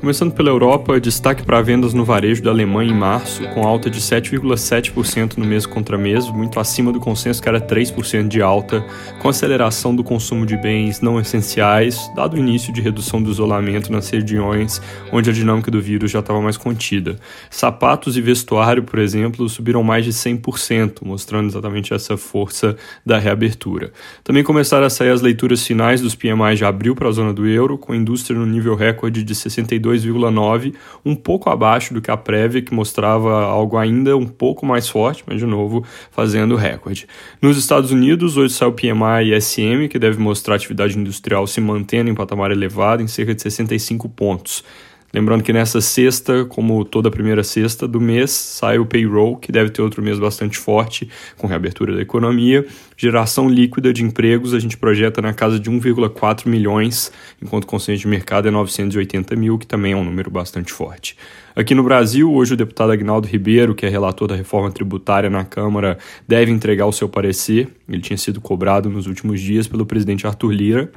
Começando pela Europa, destaque para vendas no varejo da Alemanha em março, com alta de 7,7% no mês contra mês, muito acima do consenso que era 3% de alta, com aceleração do consumo de bens não essenciais, dado o início de redução do isolamento nas regiões onde a dinâmica do vírus já estava mais contida. Sapatos e vestuário, por exemplo, subiram mais de 100%, mostrando exatamente essa força da reabertura. Também começaram a sair as leituras finais dos PMI de abril para a zona do euro, com a indústria no nível recorde de 62 2,9, um pouco abaixo do que a prévia, que mostrava algo ainda um pouco mais forte, mas de novo fazendo recorde. Nos Estados Unidos, hoje saiu o PMI SM, que deve mostrar a atividade industrial se mantendo em patamar elevado, em cerca de 65 pontos. Lembrando que nessa sexta, como toda primeira sexta do mês, sai o payroll, que deve ter outro mês bastante forte, com reabertura da economia. Geração líquida de empregos, a gente projeta na casa de 1,4 milhões, enquanto o consenso de mercado é 980 mil, que também é um número bastante forte. Aqui no Brasil, hoje o deputado Agnaldo Ribeiro, que é relator da reforma tributária na Câmara, deve entregar o seu parecer. Ele tinha sido cobrado nos últimos dias pelo presidente Arthur Lira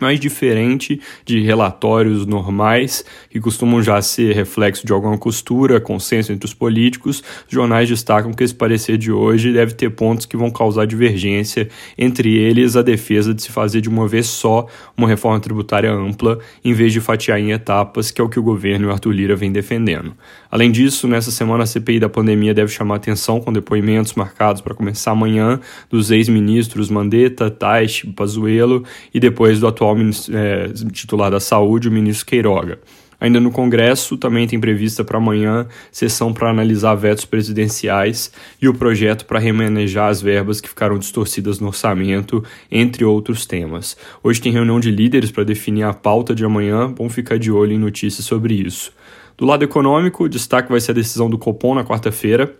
mais diferente de relatórios normais, que costumam já ser reflexo de alguma costura, consenso entre os políticos, os jornais destacam que esse parecer de hoje deve ter pontos que vão causar divergência, entre eles a defesa de se fazer de uma vez só uma reforma tributária ampla, em vez de fatiar em etapas, que é o que o governo e o Arthur Lira vem defendendo. Além disso, nessa semana a CPI da pandemia deve chamar atenção com depoimentos marcados para começar amanhã dos ex-ministros Mandetta, Taish, Pazuello e depois do atual atual é, titular da Saúde, o ministro Queiroga. Ainda no Congresso, também tem prevista para amanhã sessão para analisar vetos presidenciais e o projeto para remanejar as verbas que ficaram distorcidas no orçamento, entre outros temas. Hoje tem reunião de líderes para definir a pauta de amanhã, bom ficar de olho em notícias sobre isso. Do lado econômico, o destaque vai ser a decisão do Copom na quarta-feira,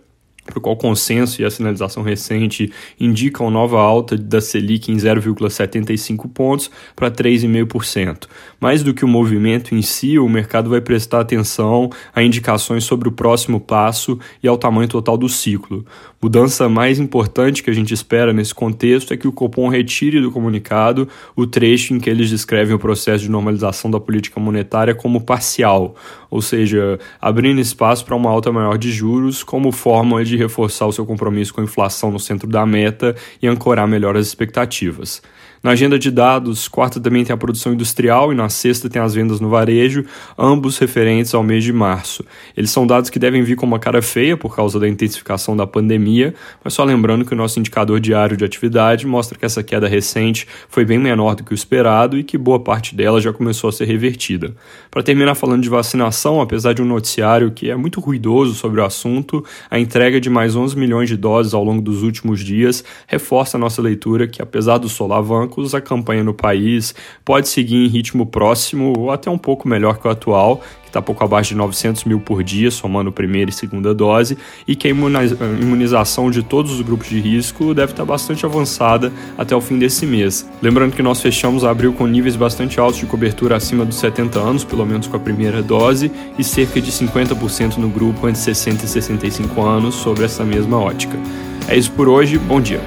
para o qual o consenso e a sinalização recente indicam nova alta da Selic em 0,75 pontos para 3,5%. Mais do que o movimento em si, o mercado vai prestar atenção a indicações sobre o próximo passo e ao tamanho total do ciclo. Mudança mais importante que a gente espera nesse contexto é que o Copom retire do comunicado o trecho em que eles descrevem o processo de normalização da política monetária como parcial, ou seja, abrindo espaço para uma alta maior de juros como forma de reforçar o seu compromisso com a inflação no centro da meta e ancorar melhor as expectativas. Na agenda de dados, quarta também tem a produção industrial e na sexta tem as vendas no varejo, ambos referentes ao mês de março. Eles são dados que devem vir com uma cara feia por causa da intensificação da pandemia, mas só lembrando que o nosso indicador diário de atividade mostra que essa queda recente foi bem menor do que o esperado e que boa parte dela já começou a ser revertida. Para terminar falando de vacinação, apesar de um noticiário que é muito ruidoso sobre o assunto, a entrega de mais 11 milhões de doses ao longo dos últimos dias reforça a nossa leitura que, apesar do solavanco, bancos, a campanha no país pode seguir em ritmo próximo ou até um pouco melhor que o atual, que está pouco abaixo de 900 mil por dia, somando primeira e segunda dose, e que a imunização de todos os grupos de risco deve estar tá bastante avançada até o fim desse mês. Lembrando que nós fechamos abril com níveis bastante altos de cobertura acima dos 70 anos, pelo menos com a primeira dose, e cerca de 50% no grupo entre 60 e 65 anos sobre essa mesma ótica. É isso por hoje, bom dia.